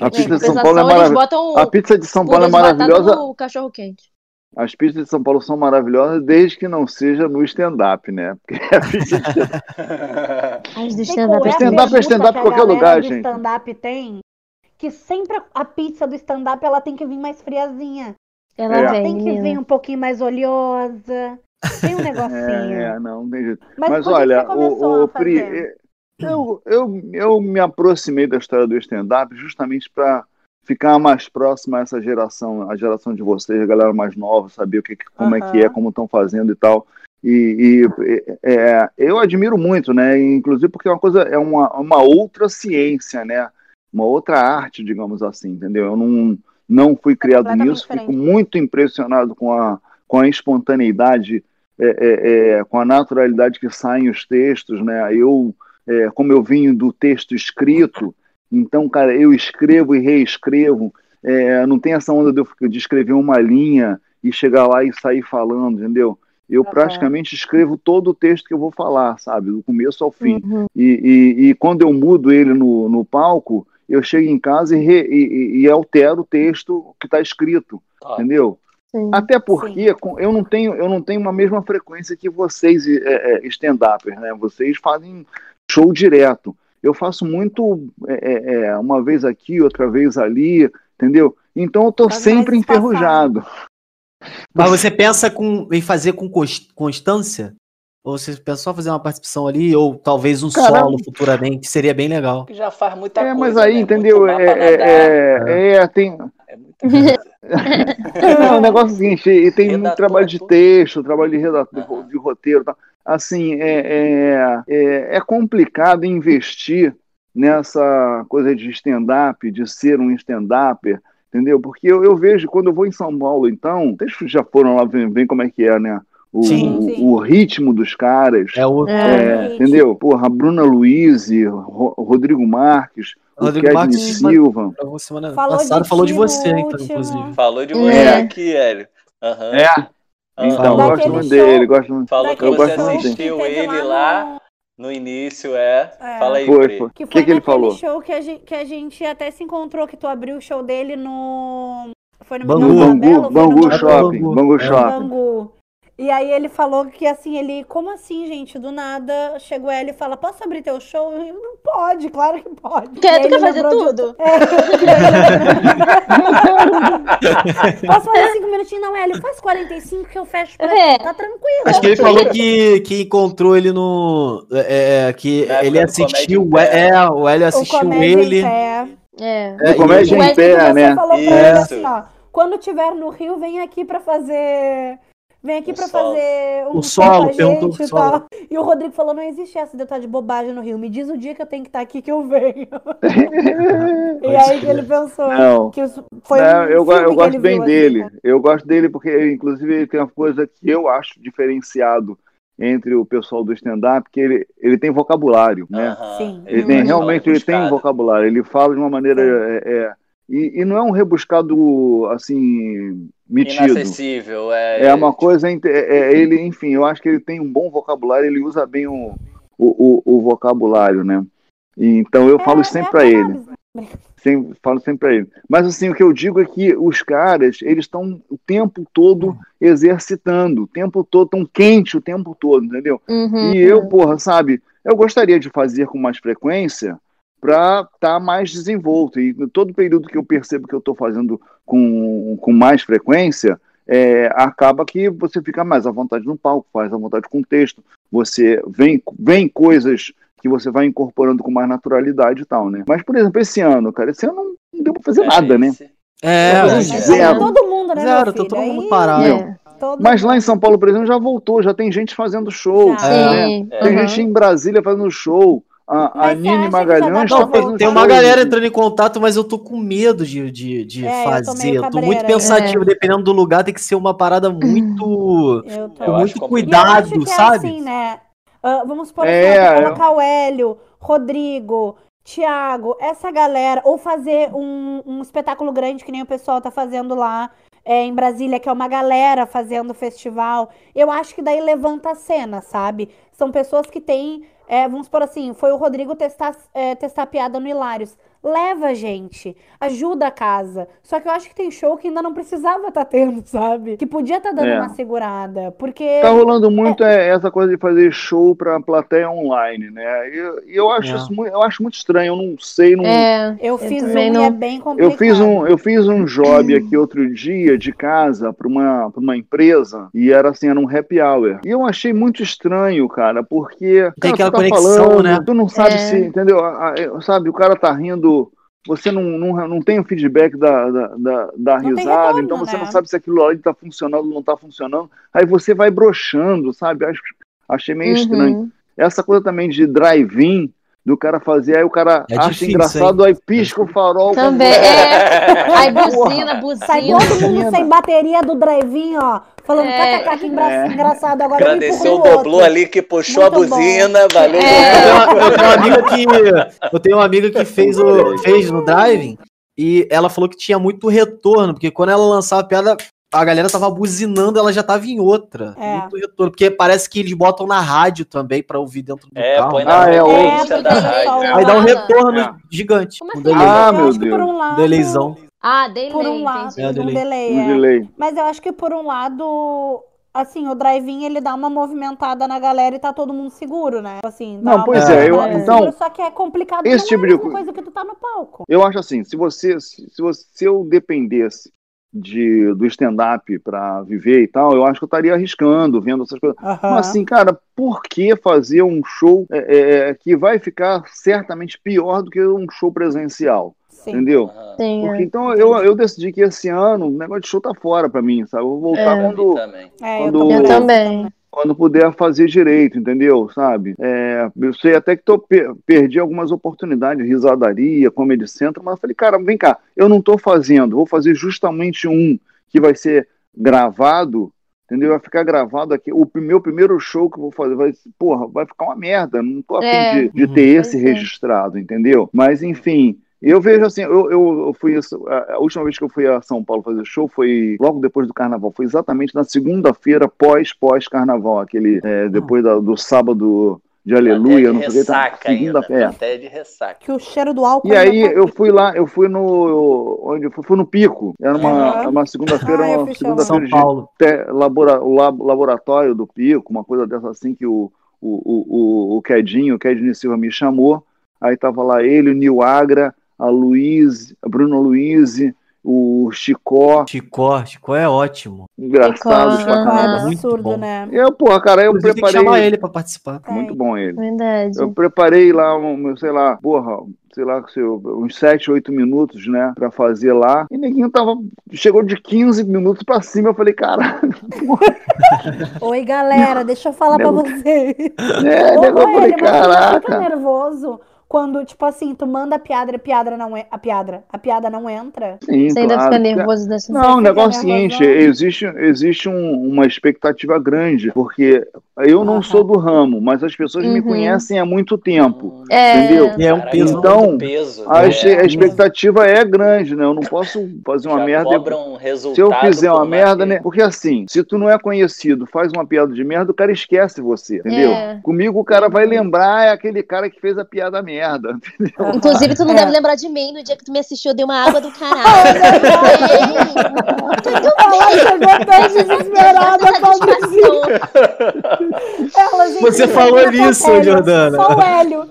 A pizza de São Paulo é maravilhosa. A pizza de São Paulo é maravilhosa. O cachorro quente. As pizzas de São Paulo são maravilhosas desde que não seja no stand-up, né? Porque a pizza de stand-up. Stand-up é stand-up em qualquer lugar, gente. stand-up tem que sempre a pizza do stand-up ela tem que vir mais friazinha. Ela é. tem que vir um pouquinho mais oleosa. Tem um negocinho. É, não, tem jeito. Mas, Mas olha, o, o Pri, eu, eu, eu me aproximei da história do stand-up justamente para ficar mais próximo a essa geração, a geração de vocês, a galera mais nova, saber o que, como uhum. é que é, como estão fazendo e tal. E, e é, eu admiro muito, né? Inclusive porque é uma coisa, é uma, uma outra ciência, né? Uma outra arte, digamos assim, entendeu? Eu não, não fui criado nisso, diferente. fico muito impressionado com a, com a espontaneidade, é, é, é com a naturalidade que saem os textos, né? Eu, é, como eu vim do texto escrito, então, cara, eu escrevo e reescrevo. É, não tem essa onda de eu de escrever uma linha e chegar lá e sair falando, entendeu? Eu praticamente escrevo todo o texto que eu vou falar, sabe? Do começo ao fim. Uhum. E, e, e, quando eu mudo ele no, no palco, eu chego em casa e, re, e, e altero o texto que está escrito, ah. entendeu? Sim. Até porque Sim. eu não tenho eu não tenho uma mesma frequência que vocês é, é, stand-uppers, né? Vocês fazem show direto eu faço muito é, é, é, uma vez aqui, outra vez ali, entendeu? Então eu tô sempre enferrujado. Mas você pensa com, em fazer com constância? Ou você pensou em fazer uma participação ali, ou talvez um Caramba. solo futuramente, seria bem legal. Já faz muita é, coisa. Mas aí, né? entendeu? É, é, é, tem. É muito é um negócio seguinte, e tem muito trabalho de texto, trabalho de, redator, de roteiro. Tá? assim, é, é, é, é complicado investir nessa coisa de stand-up, de ser um stand-upper, entendeu? Porque eu, eu, vejo, quando eu vou em São Paulo, então, vocês já foram lá ver, como é que é, né? O, sim, sim. o, ritmo dos caras. É o... É, é, entendeu? Porra, Bruna Luiz, Rodrigo Marques, Rodrigo o Marques Silva. Semana falou passada falou de você, então, inclusive. Falou de você é. aqui, Hélio. Uhum. É. Então, eu gosto muito dele, gosto muito. Falou que você assistiu ele lá no início, é. é. Fala aí, foi, foi. Que foi que, que ele falou? show que a, gente, que a gente até se encontrou, que tu abriu o show dele no... Foi no Bangu, Bangu, Bangu Shopping, Bangu Shopping. Bangu. E aí ele falou que assim, ele, como assim, gente? Do nada chegou ele e fala: Posso abrir teu show? Eu, não pode, claro que pode. Quer, tu quer fazer tudo? De... É, Posso fazer cinco minutinhos? Não, Hélio, faz 45 que eu fecho pra é. tá tranquilo. Acho que ele falou que, que encontrou ele no. É, é que é, ele assistiu. É, o Hélio assistiu o ele. É. É. é. Comédia em pé, né? Falou pra ele assim, ó. Quando tiver no Rio, vem aqui pra fazer Vem aqui para fazer um o solo, perguntou e tal. E o Rodrigo falou: não existe essa de estar de bobagem no Rio. Me diz o dia que eu tenho que estar aqui que eu venho. e aí que ele pensou não, que foi não, um eu, eu gosto bem viu, dele. Assim, eu gosto dele porque, inclusive, ele tem uma coisa que eu acho diferenciado entre o pessoal do stand-up, que ele, ele tem vocabulário, né? Sim. Ele tem, realmente ele tem vocabulário. Ele fala de uma maneira é, é, e, e, não é um rebuscado assim metido. Inacessível, é. É uma coisa. É, é, ele, enfim, eu acho que ele tem um bom vocabulário, ele usa bem o, o, o, o vocabulário, né? E, então eu falo é, sempre para ele. Sempre, falo sempre para ele. Mas assim, o que eu digo é que os caras, eles estão o tempo todo exercitando, o tempo todo, tão quente o tempo todo, entendeu? Uhum. E eu, porra, sabe, eu gostaria de fazer com mais frequência, para estar tá mais desenvolto. E todo período que eu percebo que eu estou fazendo com, com mais frequência, é, acaba que você fica mais à vontade no palco, faz à vontade com o texto, você vem, vem coisas que você vai incorporando com mais naturalidade e tal, né? Mas, por exemplo, esse ano, cara, esse ano não deu pra fazer é nada, né? esse... né? É, é, zero. Todo mundo, né? Zero, tá todo mundo parado. É. Mas lá em São Paulo, por exemplo, já voltou, já tem gente fazendo show. Né? Tem uhum. gente em Brasília fazendo show. A, a Nini Magalhães tá Tem uma galera entrando em contato, mas eu tô com medo de, de, de é, fazer. Eu tô, tô muito pensativo, é. dependendo do lugar, tem que ser uma parada muito. com muito cuidado, é sabe? assim, né? Uh, vamos supor é, assim, colocar o Hélio, Rodrigo, Tiago, essa galera, ou fazer um, um espetáculo grande que nem o pessoal tá fazendo lá é, em Brasília, que é uma galera fazendo festival, eu acho que daí levanta a cena, sabe? São pessoas que têm, é, vamos por assim, foi o Rodrigo testar, é, testar piada no Hilários leva a gente, ajuda a casa. Só que eu acho que tem show que ainda não precisava estar tá tendo, sabe? Que podia estar tá dando é. uma segurada, porque... Tá rolando muito é... essa coisa de fazer show pra plateia online, né? E eu, eu, acho é. isso muito, eu acho muito estranho, eu não sei... Não... É, eu fiz um não... e é bem complicado. Eu fiz um, eu fiz um job aqui outro dia de casa pra uma, pra uma empresa e era assim, era um happy hour. E eu achei muito estranho, cara, porque... Tem cara, aquela tá conexão, falando, né? Tu não sabe é. se, entendeu? Sabe, o cara tá rindo você não, não, não tem o feedback da, da, da, da risada, retorno, então você né? não sabe se aquilo ali está funcionando ou não está funcionando. Aí você vai broxando, sabe? Acho, achei meio uhum. estranho. Essa coisa também de drive-in, do cara fazer, aí o cara é acha difícil, engraçado, hein? aí pisca o farol. Também, é. Aí buzina, buzina. Sai todo mundo sem bateria do drive-in, ó. Falando, é. kkk, que engra é. engraçado agora. Agradeceu o Doblô ali que puxou Muito a buzina, bom. valeu. É. Eu, tenho, uma amiga que, eu tenho uma amiga que fez, o, fez no driving e ela falou que tinha muito retorno, porque quando ela lançava a piada, a galera tava buzinando, ela já tava em outra. É. Muito retorno. Porque parece que eles botam na rádio também pra ouvir dentro do é, carro. Põe na ah, é, é, da rádio. Aí dá um retorno é. gigante. Como assim? Um ah, meu Deus. Por um lado, Deleizão. Ah, delay. Por um lado, é, delay. Um delay, um delay. Mas eu acho que por um lado, assim, o drive-in ele dá uma movimentada na galera e tá todo mundo seguro, né? Assim, não, pois é, eu, então, seguro, só que é complicado esse tipo de coisa que tu tá no palco. Eu acho assim, se você se, você, se eu dependesse de, do stand-up para viver e tal, eu acho que eu estaria arriscando, vendo essas coisas. Uhum. Mas assim, cara, por que fazer um show é, é, é, que vai ficar certamente pior do que um show presencial? Sim. Entendeu? Sim, Porque, é. então eu, eu decidi que esse ano o negócio de show tá fora para mim, sabe? Eu vou voltar é. quando. É, quando eu também quando puder fazer direito, entendeu? Sabe? É, eu sei até que tô, perdi algumas oportunidades, risadaria, comedy center, mas eu falei, cara, vem cá, eu não estou fazendo, vou fazer justamente um que vai ser gravado, entendeu? Vai ficar gravado aqui. O meu primeiro show que eu vou fazer vai, porra, vai ficar uma merda. Não tô afim é. de, de, ter esse registrado, entendeu? Mas enfim, eu vejo assim, eu, eu, fui. A última vez que eu fui a São Paulo fazer show foi logo depois do carnaval. Foi exatamente na segunda-feira, pós-pós-carnaval, aquele. É, depois da, do sábado de aleluia, de não sei o que. Tá, segunda-feira. Até de ressaca. Que o cheiro do álcool. E aí tá eu fui lá, eu fui no. Onde eu fui? Fui no Pico. Era uma, uhum. uma segunda-feira, ah, uma segunda-feira de labora, o laboratório do Pico, uma coisa dessa assim que o, o, o, o, o Quedinho, o Quedinho Silva me chamou. Aí tava lá ele, o Nil Agra a Luiz, a Bruna Luiz, o Chicó. Chicó, Chicó é ótimo. Engraçado Chicó, pra caramba. É absurdo, né? Eu, porra, cara, eu Inclusive, preparei. Tem que chamar ele pra participar. Muito bom ele. Verdade. Eu preparei lá, um, sei lá, porra, sei lá, uns 7, 8 minutos, né, pra fazer lá. E neguinho tava, chegou de 15 minutos pra cima. Eu falei, caralho. Oi, galera, deixa eu falar nego... pra vocês. É, Ô, eu falei, caraca. Fica nervoso quando, tipo assim, tu manda a piada, a piada não é. A piada, a piada não entra. Sim, Você ainda fica nervoso dessa Não, o negócio é o seguinte, existe, existe um, uma expectativa grande, porque eu não sou do ramo, mas as pessoas uhum. me conhecem há muito tempo. É, entendeu? E é um peso. Então, peso, a, né? a, expectativa é grande, né? Eu não posso fazer uma Já merda. Um se eu fizer uma merda, né? Porque assim, se tu não é conhecido, faz uma piada de merda, o cara esquece você, entendeu? É. Comigo o cara vai lembrar, é aquele cara que fez a piada merda merda. Entendeu? Inclusive, tu não é. deve lembrar de mim no dia que tu me assistiu, eu dei uma água do caralho. Tudo Ela chegou tão desesperada, gente, Você falou nisso, Jordana. Só o Hélio.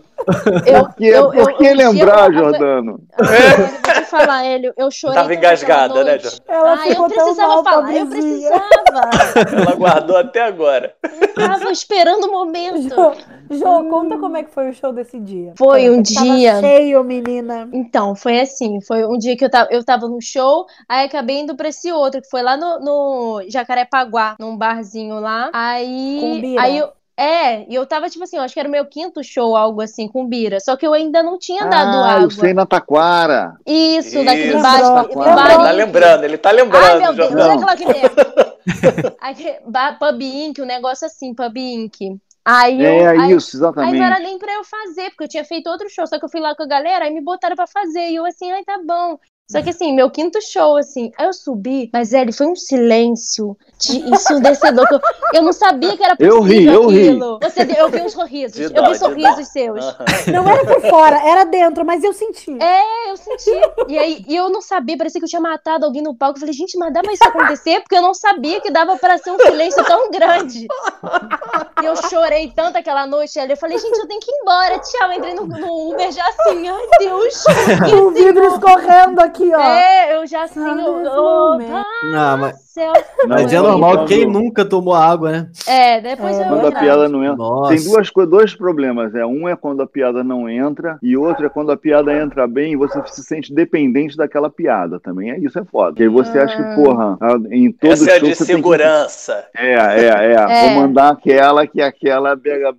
Eu, por que, eu, por que eu, lembrar, eu, Jordano? Eu, vou te falar, Hélio, eu chorei. Tava engasgada, né, Jordano? Ela ah, eu precisava falar, eu precisava. Ela guardou até agora. Eu tava esperando o momento. Jô, Jô, conta como é que foi o show desse dia. Foi um dia. cheio, menina. Então, foi assim: foi um dia que eu tava, eu tava no show, aí acabei indo pra esse outro, que foi lá no, no Jacarepaguá, num barzinho lá. Aí. Aí eu. É, e eu tava, tipo assim, eu acho que era o meu quinto show, algo assim, com Bira. Só que eu ainda não tinha dado ah, água. eu sei na Taquara. Isso, Isso. daquele bar. Ele tá lembrando, ele tá lembrando. Ai, meu Deus, olha aquela que mesmo. Pub Inc, um negócio assim, Pub Inc. Aí eu, é, aí, isso, exatamente. Aí não era nem pra eu fazer, porque eu tinha feito outro show, só que eu fui lá com a galera, aí me botaram pra fazer, e eu assim, ai, tá bom. Só que assim, meu quinto show, assim, aí eu subi, mas ele foi um silêncio de ensurdecedor. Eu, eu não sabia que era possível eu ri, eu aquilo. Ri. Você, eu vi uns sorrisos. De eu vi sorrisos seus. Não era por fora, era dentro, mas eu senti. É, eu senti. E aí e eu não sabia, parecia que eu tinha matado alguém no palco. Eu falei, gente, mas dá pra isso acontecer? Porque eu não sabia que dava pra ser um silêncio tão grande. E eu chorei tanto aquela noite ali. Eu falei, gente, eu tenho que ir embora. Tchau. Entrei no, no Uber já assim, ai Deus. O vidro escorrendo aqui aqui, ó. É, eu já assim, eu, oh, não, mas, céu. mas é normal, quem nunca tomou água, né? É, depois é. eu Quando a piada não entra. Nossa. Tem duas, dois problemas. É, um é quando a piada não entra, e outro é quando a piada entra bem e você se sente dependente daquela piada também. É isso, é foda. Porque aí você acha que, ah. porra, em todo Essa é de segurança. Que... É, é, é, é. Vou mandar aquela que aquela pega.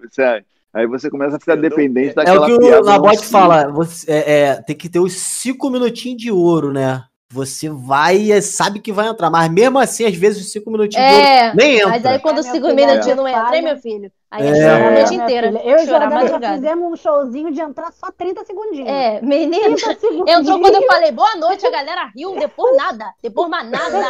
Aí você começa a ficar dependente daquela É o que o Labote fala, você, é, é, tem que ter os cinco minutinhos de ouro, né? Você vai e sabe que vai entrar, mas mesmo assim, às vezes, os cinco minutinhos é, de ouro nem entra. Mas aí quando é, os cinco minutinhos é. não entra, hein, meu filho? Aí é, a noite inteira. Eu e Jordana já fizemos um showzinho de entrar só 30 segundinhos. É, menina, entrou quando eu falei boa noite, a galera riu, depois nada, depois mais nada.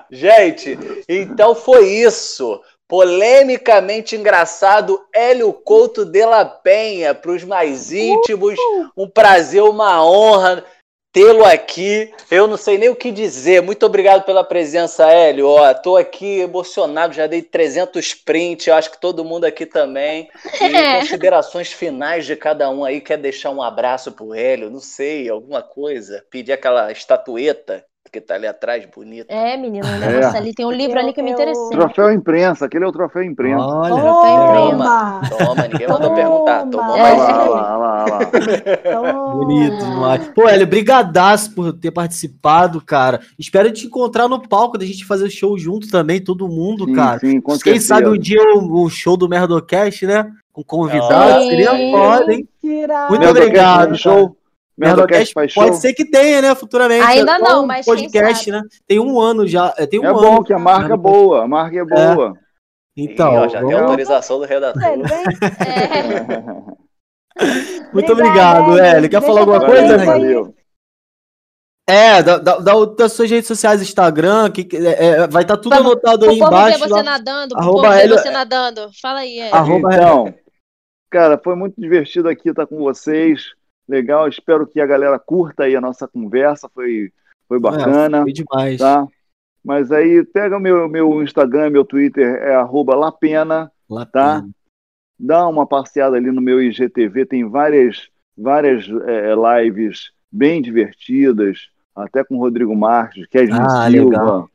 Gente, então foi isso polemicamente engraçado Hélio Couto de la Penha, para os mais íntimos, um prazer, uma honra tê-lo aqui. Eu não sei nem o que dizer. Muito obrigado pela presença, Hélio. Ó, tô aqui emocionado, já dei 300 prints, eu acho que todo mundo aqui também. E considerações finais de cada um aí, quer deixar um abraço pro Hélio, não sei, alguma coisa, pedir aquela estatueta que tá ali atrás, bonito. É, menino, o negócio é. ali tem um livro ali que me interessou. Troféu imprensa, aquele é o troféu imprensa. Olha, troféu imprensa. Toma, toma, ninguém mandou perguntar. Tomou é. mais lá, lá, lá, lá. Bonito demais. Pô, Hélio, brigadaço por ter participado, cara. Espero te encontrar no palco, da gente fazer o show junto também, todo mundo, sim, cara. Sim, com Quem certeza. sabe um dia o, o show do Merdocast, né? Com convidados, seria foda, hein? Muito obrigado. Show. Nerdocast pode show? ser que tenha, né, futuramente. Ainda é não, mas podcast, né? Tem um ano já. É, tem um é ano, bom que a marca é boa, a marca é boa. É. Então, ó, já vamos... tem autorização do redator. É. Muito obrigado, Hélio. Quer falar alguma coisa? Valeu. É, da, da, das suas redes sociais, Instagram, que, é, é vai estar tá tudo anotado aí embaixo. Ver você lá. nadando, arroba ver você nadando. Fala aí, Hélio. Arroba então, cara, foi muito divertido aqui estar com vocês legal. Espero que a galera curta aí a nossa conversa. Foi, foi é, bacana. É, foi demais. Tá? Mas aí pega meu, meu Instagram, meu Twitter, é arroba Lapena, tá? Dá uma passeada ali no meu IGTV, tem várias, várias é, lives bem divertidas, até com o Rodrigo Marques, Kevin ah, Silva,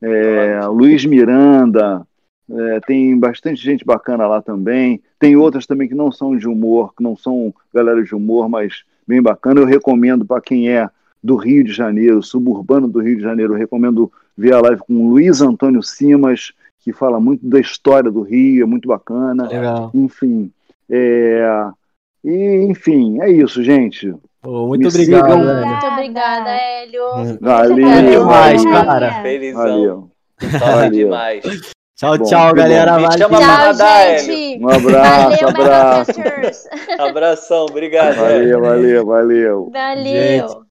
é, Luiz Miranda, é, tem bastante gente bacana lá também. Tem outras também que não são de humor, que não são galera de humor, mas bem bacana. Eu recomendo para quem é do Rio de Janeiro, suburbano do Rio de Janeiro, eu recomendo ver a live com o Luiz Antônio Simas, que fala muito da história do Rio, é muito bacana. Legal. Enfim. É... E, enfim, é isso, gente. Pô, muito Me obrigado. Sigam. Muito obrigada, Hélio. Valeu. Valeu demais, cara. Felizão. Valeu. Valeu. demais. Tchau, bom, tchau, galera. Me chama tchau, nadar, gente. Um abraço, valeu, abraço. Abração, obrigado. Valeu, valeu, valeu. Valeu.